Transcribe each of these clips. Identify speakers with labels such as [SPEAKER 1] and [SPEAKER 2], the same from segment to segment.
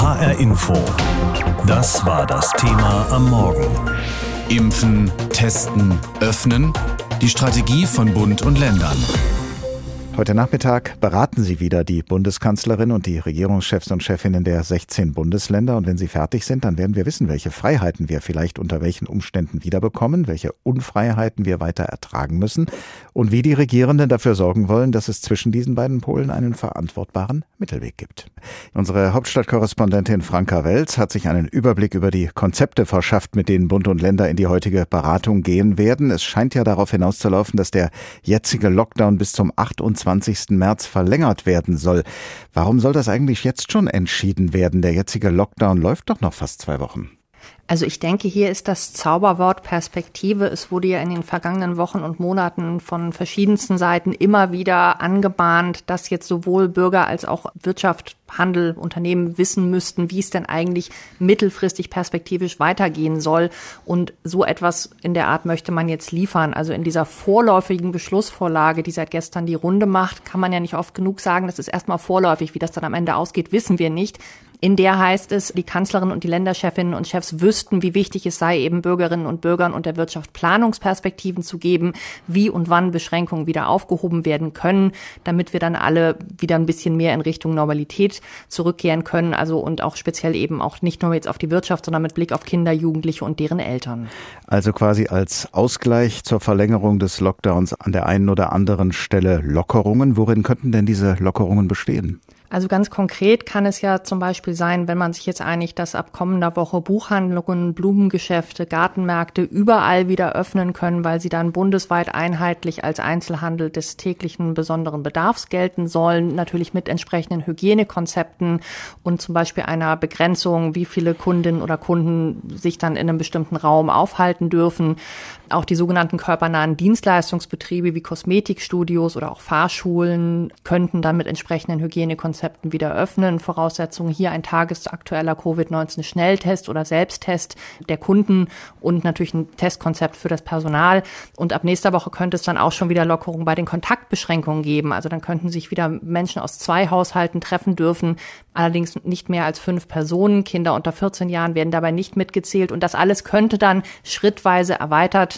[SPEAKER 1] HR Info. Das war das Thema am Morgen. Impfen, testen, öffnen. Die Strategie von Bund und Ländern.
[SPEAKER 2] Heute Nachmittag beraten Sie wieder die Bundeskanzlerin und die Regierungschefs und Chefinnen der 16 Bundesländer. Und wenn sie fertig sind, dann werden wir wissen, welche Freiheiten wir vielleicht unter welchen Umständen wiederbekommen, welche Unfreiheiten wir weiter ertragen müssen und wie die Regierenden dafür sorgen wollen, dass es zwischen diesen beiden Polen einen verantwortbaren Mittelweg gibt. Unsere Hauptstadtkorrespondentin Franka Welz hat sich einen Überblick über die Konzepte verschafft, mit denen Bund und Länder in die heutige Beratung gehen werden. Es scheint ja darauf hinauszulaufen, dass der jetzige Lockdown bis zum 28 20. März verlängert werden soll. Warum soll das eigentlich jetzt schon entschieden werden? Der jetzige Lockdown läuft doch noch fast zwei Wochen.
[SPEAKER 3] Also ich denke, hier ist das Zauberwort Perspektive. Es wurde ja in den vergangenen Wochen und Monaten von verschiedensten Seiten immer wieder angebahnt, dass jetzt sowohl Bürger als auch Wirtschaft, Handel, Unternehmen wissen müssten, wie es denn eigentlich mittelfristig perspektivisch weitergehen soll. Und so etwas in der Art möchte man jetzt liefern. Also in dieser vorläufigen Beschlussvorlage, die seit gestern die Runde macht, kann man ja nicht oft genug sagen, das ist erstmal vorläufig. Wie das dann am Ende ausgeht, wissen wir nicht. In der heißt es, die Kanzlerin und die Länderchefinnen und Chefs wüssten, wie wichtig es sei, eben Bürgerinnen und Bürgern und der Wirtschaft Planungsperspektiven zu geben, wie und wann Beschränkungen wieder aufgehoben werden können, damit wir dann alle wieder ein bisschen mehr in Richtung Normalität zurückkehren können. Also und auch speziell eben auch nicht nur jetzt auf die Wirtschaft, sondern mit Blick auf Kinder, Jugendliche und deren Eltern.
[SPEAKER 2] Also quasi als Ausgleich zur Verlängerung des Lockdowns an der einen oder anderen Stelle Lockerungen. Worin könnten denn diese Lockerungen bestehen?
[SPEAKER 3] Also ganz konkret kann es ja zum Beispiel sein, wenn man sich jetzt einigt, dass ab kommender Woche Buchhandlungen, Blumengeschäfte, Gartenmärkte überall wieder öffnen können, weil sie dann bundesweit einheitlich als Einzelhandel des täglichen besonderen Bedarfs gelten sollen, natürlich mit entsprechenden Hygienekonzepten und zum Beispiel einer Begrenzung, wie viele Kundinnen oder Kunden sich dann in einem bestimmten Raum aufhalten dürfen. Auch die sogenannten körpernahen Dienstleistungsbetriebe wie Kosmetikstudios oder auch Fahrschulen könnten dann mit entsprechenden Hygienekonzepten wieder öffnen. Voraussetzungen hier ein tagesaktueller Covid-19-Schnelltest oder Selbsttest der Kunden und natürlich ein Testkonzept für das Personal. Und ab nächster Woche könnte es dann auch schon wieder Lockerungen bei den Kontaktbeschränkungen geben. Also dann könnten sich wieder Menschen aus zwei Haushalten treffen dürfen, allerdings nicht mehr als fünf Personen. Kinder unter 14 Jahren werden dabei nicht mitgezählt. Und das alles könnte dann schrittweise erweitert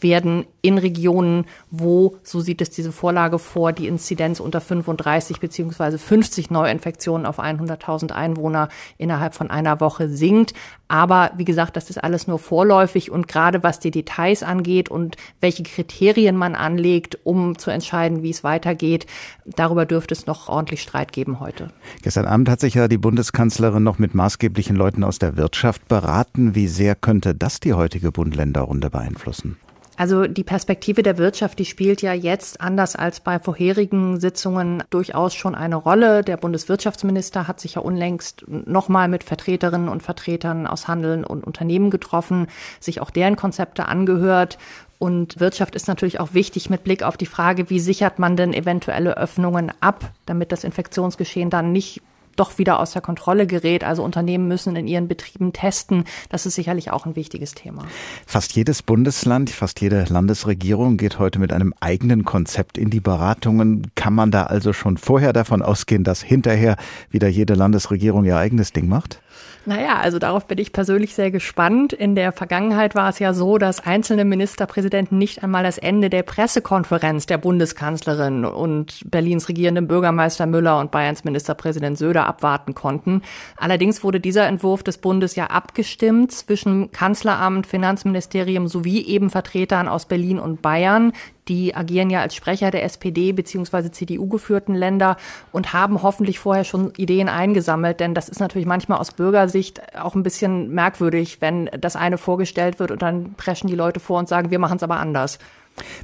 [SPEAKER 3] werden in Regionen, wo, so sieht es diese Vorlage vor, die Inzidenz unter 35 beziehungsweise 50 Neuinfektionen auf 100.000 Einwohner innerhalb von einer Woche sinkt. Aber wie gesagt, das ist alles nur vorläufig und gerade was die Details angeht und welche Kriterien man anlegt, um zu entscheiden, wie es weitergeht, darüber dürfte es noch ordentlich Streit geben heute.
[SPEAKER 2] Gestern Abend hat sich ja die Bundeskanzlerin noch mit maßgeblichen Leuten aus der Wirtschaft beraten. Wie sehr könnte das die heutige Bund-Länder-Runde beeinflussen?
[SPEAKER 3] Also die Perspektive der Wirtschaft, die spielt ja jetzt anders als bei vorherigen Sitzungen durchaus schon eine Rolle. Der Bundeswirtschaftsminister hat sich ja unlängst nochmal mit Vertreterinnen und Vertretern aus Handeln und Unternehmen getroffen, sich auch deren Konzepte angehört. Und Wirtschaft ist natürlich auch wichtig mit Blick auf die Frage, wie sichert man denn eventuelle Öffnungen ab, damit das Infektionsgeschehen dann nicht doch wieder aus der Kontrolle gerät. Also Unternehmen müssen in ihren Betrieben testen. Das ist sicherlich auch ein wichtiges Thema.
[SPEAKER 2] Fast jedes Bundesland, fast jede Landesregierung geht heute mit einem eigenen Konzept in die Beratungen. Kann man da also schon vorher davon ausgehen, dass hinterher wieder jede Landesregierung ihr eigenes Ding macht?
[SPEAKER 3] Naja, also darauf bin ich persönlich sehr gespannt. In der Vergangenheit war es ja so, dass einzelne Ministerpräsidenten nicht einmal das Ende der Pressekonferenz der Bundeskanzlerin und Berlins regierenden Bürgermeister Müller und Bayerns Ministerpräsident Söder abwarten konnten. Allerdings wurde dieser Entwurf des Bundes ja abgestimmt zwischen Kanzleramt, Finanzministerium sowie eben Vertretern aus Berlin und Bayern. Die agieren ja als Sprecher der SPD bzw. CDU geführten Länder und haben hoffentlich vorher schon Ideen eingesammelt, denn das ist natürlich manchmal aus Bürgersicht auch ein bisschen merkwürdig, wenn das eine vorgestellt wird und dann preschen die Leute vor und sagen, wir machen es aber anders.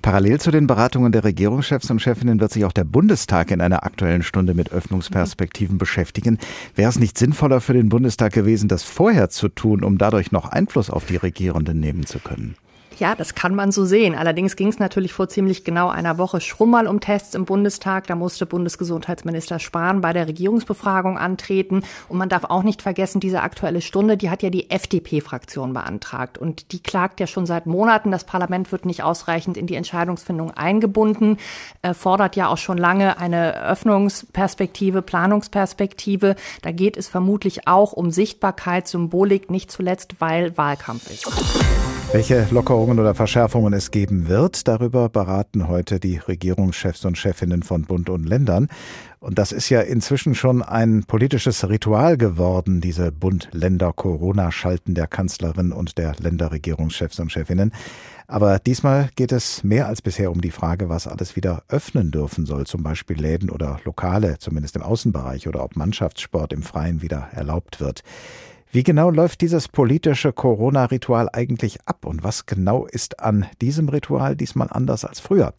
[SPEAKER 2] Parallel zu den Beratungen der Regierungschefs und Chefinnen wird sich auch der Bundestag in einer aktuellen Stunde mit Öffnungsperspektiven beschäftigen. Wäre es nicht sinnvoller für den Bundestag gewesen, das vorher zu tun, um dadurch noch Einfluss auf die Regierenden nehmen zu können?
[SPEAKER 3] Ja, das kann man so sehen. Allerdings ging es natürlich vor ziemlich genau einer Woche schon mal um Tests im Bundestag. Da musste Bundesgesundheitsminister Spahn bei der Regierungsbefragung antreten. Und man darf auch nicht vergessen, diese aktuelle Stunde, die hat ja die FDP-Fraktion beantragt. Und die klagt ja schon seit Monaten, das Parlament wird nicht ausreichend in die Entscheidungsfindung eingebunden, äh, fordert ja auch schon lange eine Öffnungsperspektive, Planungsperspektive. Da geht es vermutlich auch um Sichtbarkeit, Symbolik, nicht zuletzt, weil Wahlkampf ist.
[SPEAKER 2] Welche Lockerungen oder Verschärfungen es geben wird, darüber beraten heute die Regierungschefs und Chefinnen von Bund und Ländern. Und das ist ja inzwischen schon ein politisches Ritual geworden, diese Bund-Länder-Corona-Schalten der Kanzlerin und der Länderregierungschefs und Chefinnen. Aber diesmal geht es mehr als bisher um die Frage, was alles wieder öffnen dürfen soll, zum Beispiel Läden oder Lokale, zumindest im Außenbereich, oder ob Mannschaftssport im Freien wieder erlaubt wird. Wie genau läuft dieses politische Corona-Ritual eigentlich ab und was genau ist an diesem Ritual diesmal anders als früher?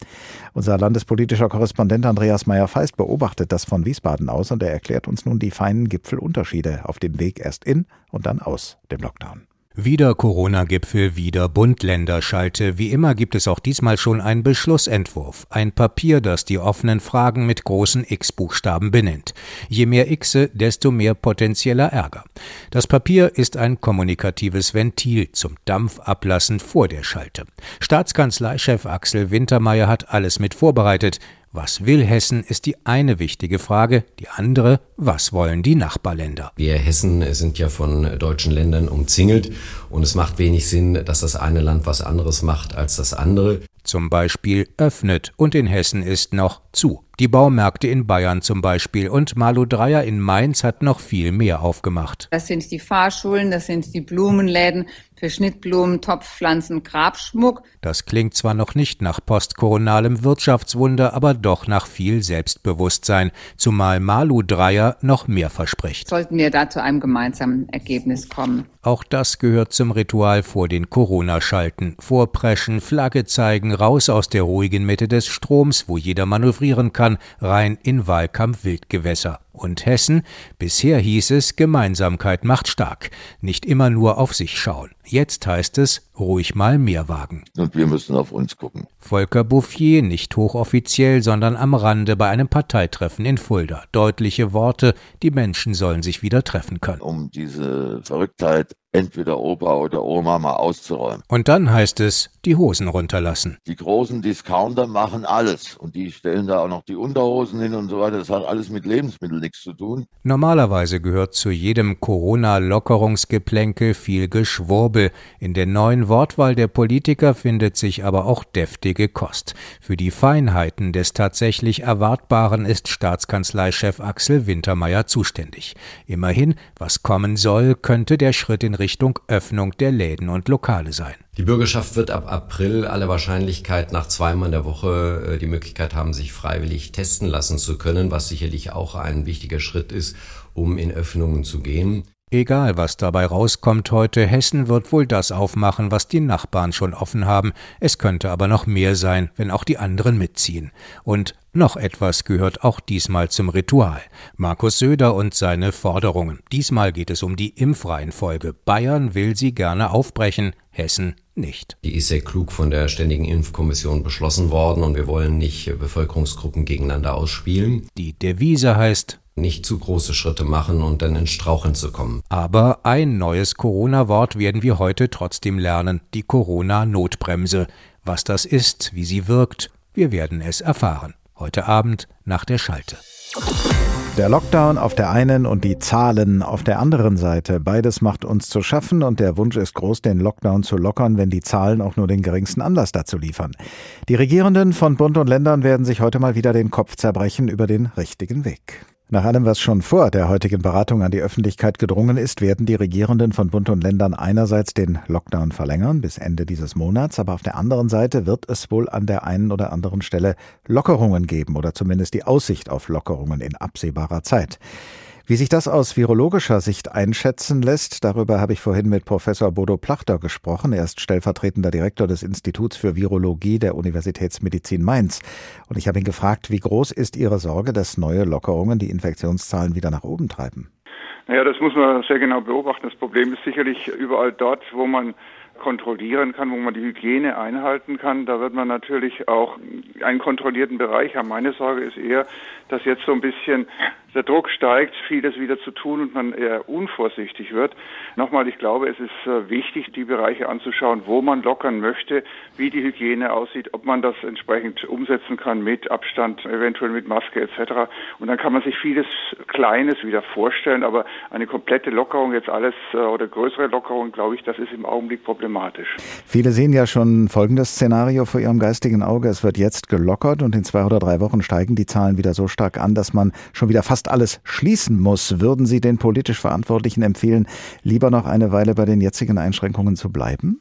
[SPEAKER 2] Unser landespolitischer Korrespondent Andreas Meyer-Feist beobachtet das von Wiesbaden aus und er erklärt uns nun die feinen Gipfelunterschiede auf dem Weg erst in und dann aus dem Lockdown.
[SPEAKER 4] Wieder Corona-Gipfel, wieder Bund-Länder-Schalte. Wie immer gibt es auch diesmal schon einen Beschlussentwurf. Ein Papier, das die offenen Fragen mit großen X-Buchstaben benennt. Je mehr Xe, desto mehr potenzieller Ärger. Das Papier ist ein kommunikatives Ventil zum Dampfablassen vor der Schalte. Staatskanzleichef Axel Wintermeyer hat alles mit vorbereitet. Was will Hessen, ist die eine wichtige Frage. Die andere, was wollen die Nachbarländer?
[SPEAKER 5] Wir Hessen sind ja von deutschen Ländern umzingelt und es macht wenig Sinn, dass das eine Land was anderes macht als das andere.
[SPEAKER 4] Zum Beispiel öffnet und in Hessen ist noch zu. Die Baumärkte in Bayern zum Beispiel und Malu Dreyer in Mainz hat noch viel mehr aufgemacht.
[SPEAKER 6] Das sind die Fahrschulen, das sind die Blumenläden für Schnittblumen, Topfpflanzen, Grabschmuck.
[SPEAKER 4] Das klingt zwar noch nicht nach postkoronalem Wirtschaftswunder, aber doch nach viel Selbstbewusstsein, zumal Malu Dreyer noch mehr verspricht.
[SPEAKER 6] Sollten wir da zu einem gemeinsamen Ergebnis kommen.
[SPEAKER 4] Auch das gehört zum Ritual vor den Corona-Schalten. Vorpreschen, Flagge zeigen, raus aus der ruhigen Mitte des Stroms, wo jeder manövrieren kann, rein in Wahlkampf-Wildgewässer und Hessen. Bisher hieß es, Gemeinsamkeit macht stark. Nicht immer nur auf sich schauen. Jetzt heißt es, ruhig mal mehr wagen.
[SPEAKER 7] Und wir müssen auf uns gucken.
[SPEAKER 4] Volker Bouffier, nicht hochoffiziell, sondern am Rande bei einem Parteitreffen in Fulda. Deutliche Worte, die Menschen sollen sich wieder treffen können.
[SPEAKER 7] Um diese Verrücktheit entweder Opa oder Oma mal auszuräumen.
[SPEAKER 4] Und dann heißt es, die Hosen runterlassen.
[SPEAKER 7] Die großen Discounter machen alles und die stellen da auch noch die Unterhosen hin und so weiter. Das hat alles mit Lebensmitteln nichts zu tun.
[SPEAKER 4] Normalerweise gehört zu jedem Corona-Lockerungsgeplänkel viel Geschwurbel. In der neuen Wortwahl der Politiker findet sich aber auch deftige Kost. Für die Feinheiten des tatsächlich Erwartbaren ist Staatskanzleichef Axel Wintermeyer zuständig. Immerhin, was kommen soll, könnte der Schritt in Richtung Richtung Öffnung der Läden und Lokale sein.
[SPEAKER 5] Die Bürgerschaft wird ab April aller Wahrscheinlichkeit nach zweimal in der Woche äh, die Möglichkeit haben, sich freiwillig testen lassen zu können, was sicherlich auch ein wichtiger Schritt ist, um in Öffnungen zu gehen.
[SPEAKER 4] Egal, was dabei rauskommt heute, Hessen wird wohl das aufmachen, was die Nachbarn schon offen haben. Es könnte aber noch mehr sein, wenn auch die anderen mitziehen. Und noch etwas gehört auch diesmal zum Ritual. Markus Söder und seine Forderungen. Diesmal geht es um die Impfreihenfolge. Bayern will sie gerne aufbrechen, Hessen nicht.
[SPEAKER 5] Die ist sehr klug von der Ständigen Impfkommission beschlossen worden und wir wollen nicht Bevölkerungsgruppen gegeneinander ausspielen.
[SPEAKER 4] Die Devise heißt
[SPEAKER 5] nicht zu große Schritte machen und dann ins Straucheln zu kommen.
[SPEAKER 4] Aber ein neues Corona-Wort werden wir heute trotzdem lernen, die Corona-Notbremse. Was das ist, wie sie wirkt, wir werden es erfahren. Heute Abend nach der Schalte.
[SPEAKER 2] Der Lockdown auf der einen und die Zahlen auf der anderen Seite. Beides macht uns zu schaffen und der Wunsch ist groß, den Lockdown zu lockern, wenn die Zahlen auch nur den geringsten Anlass dazu liefern. Die Regierenden von Bund und Ländern werden sich heute mal wieder den Kopf zerbrechen über den richtigen Weg. Nach allem, was schon vor der heutigen Beratung an die Öffentlichkeit gedrungen ist, werden die Regierenden von Bund und Ländern einerseits den Lockdown verlängern bis Ende dieses Monats, aber auf der anderen Seite wird es wohl an der einen oder anderen Stelle Lockerungen geben oder zumindest die Aussicht auf Lockerungen in absehbarer Zeit. Wie sich das aus virologischer Sicht einschätzen lässt, darüber habe ich vorhin mit Professor Bodo Plachter gesprochen. Er ist stellvertretender Direktor des Instituts für Virologie der Universitätsmedizin Mainz. Und ich habe ihn gefragt, wie groß ist Ihre Sorge, dass neue Lockerungen die Infektionszahlen wieder nach oben treiben?
[SPEAKER 8] Naja, das muss man sehr genau beobachten. Das Problem ist sicherlich überall dort, wo man kontrollieren kann, wo man die Hygiene einhalten kann. Da wird man natürlich auch einen kontrollierten Bereich haben. Meine Sorge ist eher, dass jetzt so ein bisschen der Druck steigt, vieles wieder zu tun und man eher unvorsichtig wird. Nochmal, ich glaube, es ist äh, wichtig, die Bereiche anzuschauen, wo man lockern möchte, wie die Hygiene aussieht, ob man das entsprechend umsetzen kann mit Abstand, eventuell mit Maske etc. Und dann kann man sich vieles Kleines wieder vorstellen, aber eine komplette Lockerung jetzt alles äh, oder größere Lockerung, glaube ich, das ist im Augenblick problematisch.
[SPEAKER 2] Viele sehen ja schon folgendes Szenario vor ihrem geistigen Auge. Es wird jetzt gelockert und in zwei oder drei Wochen steigen die Zahlen wieder so stark an, dass man schon wieder fast alles schließen muss. Würden Sie den politisch Verantwortlichen empfehlen, lieber noch eine Weile bei den jetzigen Einschränkungen zu bleiben?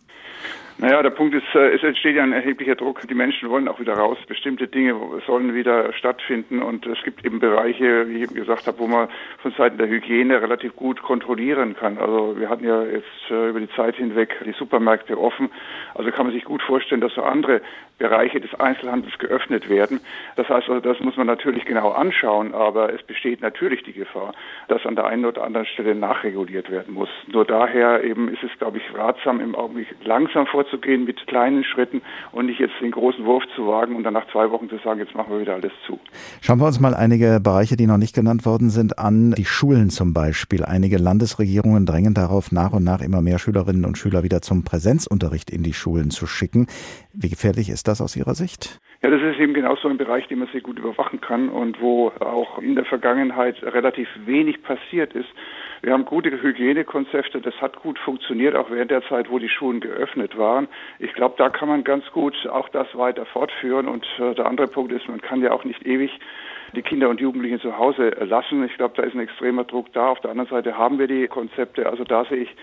[SPEAKER 8] Naja, der Punkt ist, äh, es entsteht ja ein erheblicher Druck. Die Menschen wollen auch wieder raus. Bestimmte Dinge sollen wieder stattfinden. Und es gibt eben Bereiche, wie ich eben gesagt habe, wo man von Seiten der Hygiene relativ gut kontrollieren kann. Also wir hatten ja jetzt äh, über die Zeit hinweg die Supermärkte offen. Also kann man sich gut vorstellen, dass so andere Bereiche des Einzelhandels geöffnet werden. Das heißt also, das muss man natürlich genau anschauen. Aber es besteht natürlich die Gefahr, dass an der einen oder anderen Stelle nachreguliert werden muss. Nur daher eben ist es, glaube ich, ratsam, im Augenblick langsam vorzugehen mit kleinen Schritten und nicht jetzt den großen Wurf zu wagen und dann nach zwei Wochen zu sagen, jetzt machen wir wieder alles zu.
[SPEAKER 2] Schauen wir uns mal einige Bereiche, die noch nicht genannt worden sind, an. Die Schulen zum Beispiel. Einige Landesregierungen drängen darauf, nach und nach immer mehr Schülerinnen und Schüler wieder zum Präsenzunterricht in die Schulen zu schicken. Wie gefährlich ist das aus Ihrer Sicht?
[SPEAKER 8] Ja, das ist eben genau so ein Bereich, den man sehr gut überwachen kann und wo auch in der Vergangenheit relativ wenig passiert ist. Wir haben gute Hygienekonzepte, das hat gut funktioniert, auch während der Zeit, wo die Schulen geöffnet waren. Ich glaube, da kann man ganz gut auch das weiter fortführen. Und äh, der andere Punkt ist, man kann ja auch nicht ewig die Kinder und Jugendlichen zu Hause lassen. Ich glaube, da ist ein extremer Druck da. Auf der anderen Seite haben wir die Konzepte. Also da sehe ich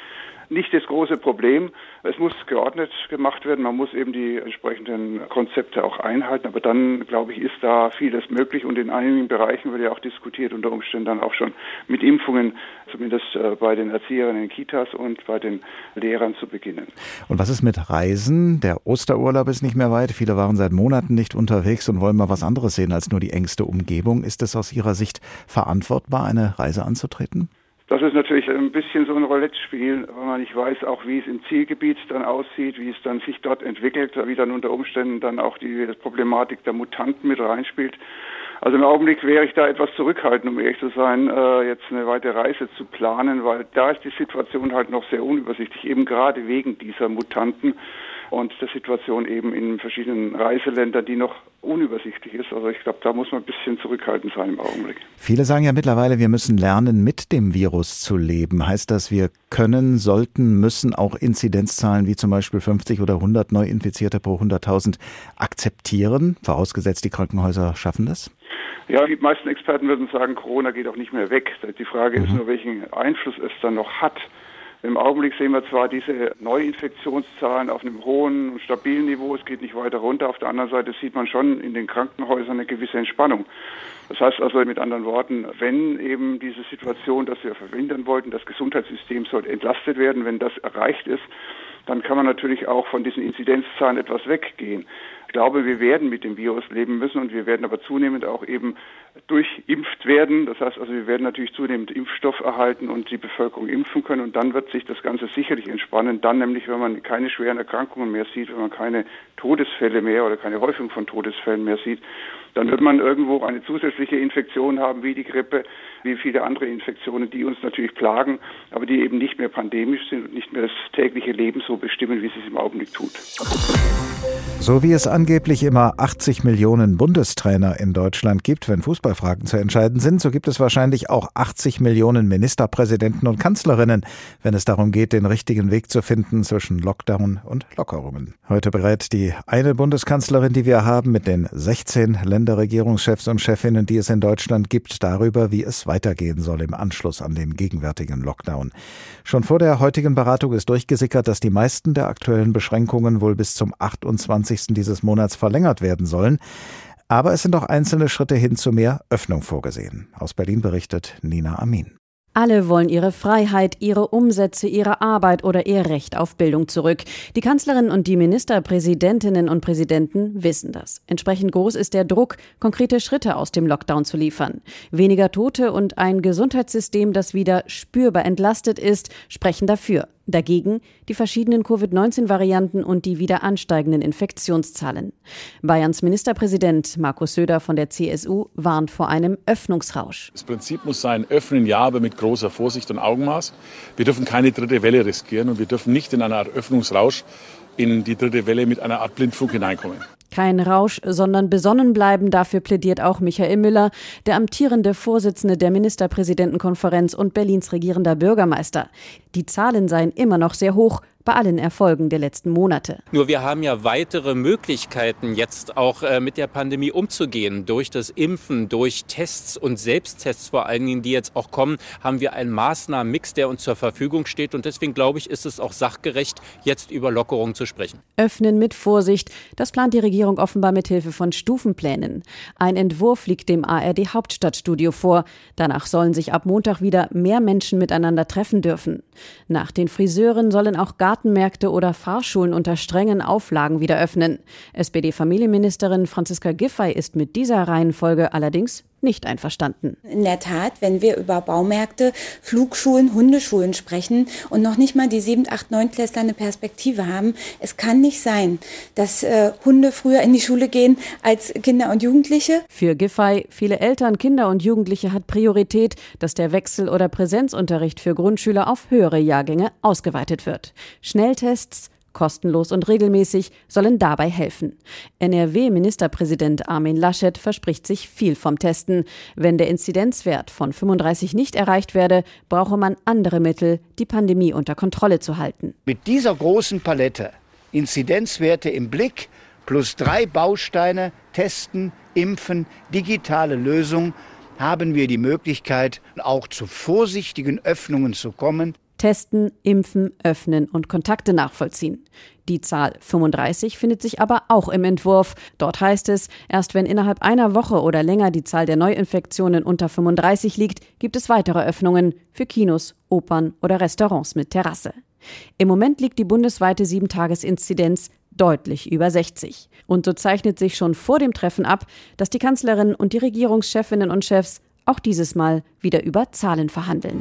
[SPEAKER 8] nicht das große Problem. Es muss geordnet gemacht werden. Man muss eben die entsprechenden Konzepte auch einhalten. Aber dann, glaube ich, ist da vieles möglich. Und in einigen Bereichen wird ja auch diskutiert, unter Umständen dann auch schon mit Impfungen, zumindest äh, bei den Erzieherinnen in Kitas und bei den Lehrern zu beginnen.
[SPEAKER 2] Und was ist mit Reisen? Der Osterurlaub ist nicht mehr weit. Viele waren seit Monaten nicht unterwegs und wollen mal was anderes sehen als nur die engste Umgebung. Ist es aus Ihrer Sicht verantwortbar, eine Reise anzutreten?
[SPEAKER 8] Das ist natürlich ein bisschen so ein Roulette-Spiel, weil man nicht weiß, auch wie es im Zielgebiet dann aussieht, wie es dann sich dort entwickelt, wie dann unter Umständen dann auch die Problematik der Mutanten mit reinspielt. Also im Augenblick wäre ich da etwas zurückhaltend, um ehrlich zu sein, äh, jetzt eine weite Reise zu planen, weil da ist die Situation halt noch sehr unübersichtlich, eben gerade wegen dieser Mutanten und der Situation eben in verschiedenen Reiseländern, die noch unübersichtlich ist. Also ich glaube, da muss man ein bisschen zurückhaltend sein im Augenblick.
[SPEAKER 2] Viele sagen ja mittlerweile, wir müssen lernen, mit dem Virus zu leben. Heißt das, wir können, sollten, müssen auch Inzidenzzahlen wie zum Beispiel 50 oder 100 Neuinfizierte pro 100.000 akzeptieren, vorausgesetzt die Krankenhäuser schaffen das?
[SPEAKER 8] Ja, die meisten Experten würden sagen, Corona geht auch nicht mehr weg. Die Frage mhm. ist nur, welchen Einfluss es dann noch hat. Im Augenblick sehen wir zwar diese Neuinfektionszahlen auf einem hohen und stabilen Niveau, es geht nicht weiter runter. Auf der anderen Seite sieht man schon in den Krankenhäusern eine gewisse Entspannung. Das heißt also mit anderen Worten, wenn eben diese Situation, dass wir verhindern wollten, das Gesundheitssystem soll entlastet werden, wenn das erreicht ist, dann kann man natürlich auch von diesen Inzidenzzahlen etwas weggehen. Glaube, wir werden mit dem Virus leben müssen und wir werden aber zunehmend auch eben durchimpft werden. Das heißt also, wir werden natürlich zunehmend Impfstoff erhalten und die Bevölkerung impfen können und dann wird sich das Ganze sicherlich entspannen. Dann nämlich, wenn man keine schweren Erkrankungen mehr sieht, wenn man keine Todesfälle mehr oder keine Häufung von Todesfällen mehr sieht, dann wird man irgendwo eine zusätzliche Infektion haben, wie die Grippe, wie viele andere Infektionen, die uns natürlich plagen, aber die eben nicht mehr pandemisch sind und nicht mehr das tägliche Leben so bestimmen, wie es es im Augenblick tut.
[SPEAKER 2] So wie es angeblich immer 80 Millionen Bundestrainer in Deutschland gibt, wenn Fußballfragen zu entscheiden sind, so gibt es wahrscheinlich auch 80 Millionen Ministerpräsidenten und Kanzlerinnen, wenn es darum geht, den richtigen Weg zu finden zwischen Lockdown und Lockerungen. Heute berät die eine Bundeskanzlerin, die wir haben, mit den 16 Länderregierungschefs und Chefinnen, die es in Deutschland gibt, darüber, wie es weitergehen soll im Anschluss an den gegenwärtigen Lockdown. Schon vor der heutigen Beratung ist durchgesickert, dass die meisten der aktuellen Beschränkungen wohl bis zum 28 30. dieses Monats verlängert werden sollen. Aber es sind auch einzelne Schritte hin zu mehr Öffnung vorgesehen. Aus Berlin berichtet Nina Amin.
[SPEAKER 9] Alle wollen ihre Freiheit, ihre Umsätze, ihre Arbeit oder ihr Recht auf Bildung zurück. Die Kanzlerin und die Ministerpräsidentinnen und Präsidenten wissen das. Entsprechend groß ist der Druck, konkrete Schritte aus dem Lockdown zu liefern. Weniger Tote und ein Gesundheitssystem, das wieder spürbar entlastet ist, sprechen dafür. Dagegen die verschiedenen Covid-19-Varianten und die wieder ansteigenden Infektionszahlen. Bayerns Ministerpräsident Markus Söder von der CSU warnt vor einem Öffnungsrausch.
[SPEAKER 10] Das Prinzip muss sein, öffnen ja, aber mit großer Vorsicht und Augenmaß. Wir dürfen keine dritte Welle riskieren und wir dürfen nicht in einer Art Öffnungsrausch in die dritte Welle mit einer Art Blindflug hineinkommen.
[SPEAKER 9] Kein Rausch, sondern besonnen bleiben. Dafür plädiert auch Michael Müller, der amtierende Vorsitzende der Ministerpräsidentenkonferenz und Berlins regierender Bürgermeister. Die Zahlen seien immer noch sehr hoch, bei allen Erfolgen der letzten Monate.
[SPEAKER 11] Nur wir haben ja weitere Möglichkeiten, jetzt auch äh, mit der Pandemie umzugehen. Durch das Impfen, durch Tests und Selbsttests vor allen Dingen, die jetzt auch kommen, haben wir einen Maßnahmenmix, der uns zur Verfügung steht. Und deswegen glaube ich, ist es auch sachgerecht, jetzt über Lockerungen zu sprechen.
[SPEAKER 9] Öffnen mit Vorsicht. Das plant die Regierung offenbar mit Hilfe von Stufenplänen. Ein Entwurf liegt dem ARD Hauptstadtstudio vor. Danach sollen sich ab Montag wieder mehr Menschen miteinander treffen dürfen. Nach den Friseuren sollen auch gar Gartenmärkte oder Fahrschulen unter strengen Auflagen wieder öffnen. SPD-Familienministerin Franziska Giffey ist mit dieser Reihenfolge allerdings nicht einverstanden.
[SPEAKER 12] In der Tat, wenn wir über Baumärkte, Flugschulen, Hundeschulen sprechen und noch nicht mal die 7, 8, 9 Klässler eine Perspektive haben, es kann nicht sein, dass äh, Hunde früher in die Schule gehen als Kinder und Jugendliche.
[SPEAKER 9] Für Giffey, viele Eltern, Kinder und Jugendliche hat Priorität, dass der Wechsel- oder Präsenzunterricht für Grundschüler auf höhere Jahrgänge ausgeweitet wird. Schnelltests, kostenlos und regelmäßig, sollen dabei helfen. NRW-Ministerpräsident Armin Laschet verspricht sich viel vom Testen. Wenn der Inzidenzwert von 35 nicht erreicht werde, brauche man andere Mittel, die Pandemie unter Kontrolle zu halten.
[SPEAKER 13] Mit dieser großen Palette, Inzidenzwerte im Blick, plus drei Bausteine, testen, impfen, digitale Lösung, haben wir die Möglichkeit, auch zu vorsichtigen Öffnungen zu kommen,
[SPEAKER 9] Testen, impfen, öffnen und Kontakte nachvollziehen. Die Zahl 35 findet sich aber auch im Entwurf. Dort heißt es, erst wenn innerhalb einer Woche oder länger die Zahl der Neuinfektionen unter 35 liegt, gibt es weitere Öffnungen für Kinos, Opern oder Restaurants mit Terrasse. Im Moment liegt die bundesweite 7-Tages-Inzidenz deutlich über 60. Und so zeichnet sich schon vor dem Treffen ab, dass die Kanzlerin und die Regierungschefinnen und Chefs auch dieses Mal wieder über Zahlen verhandeln.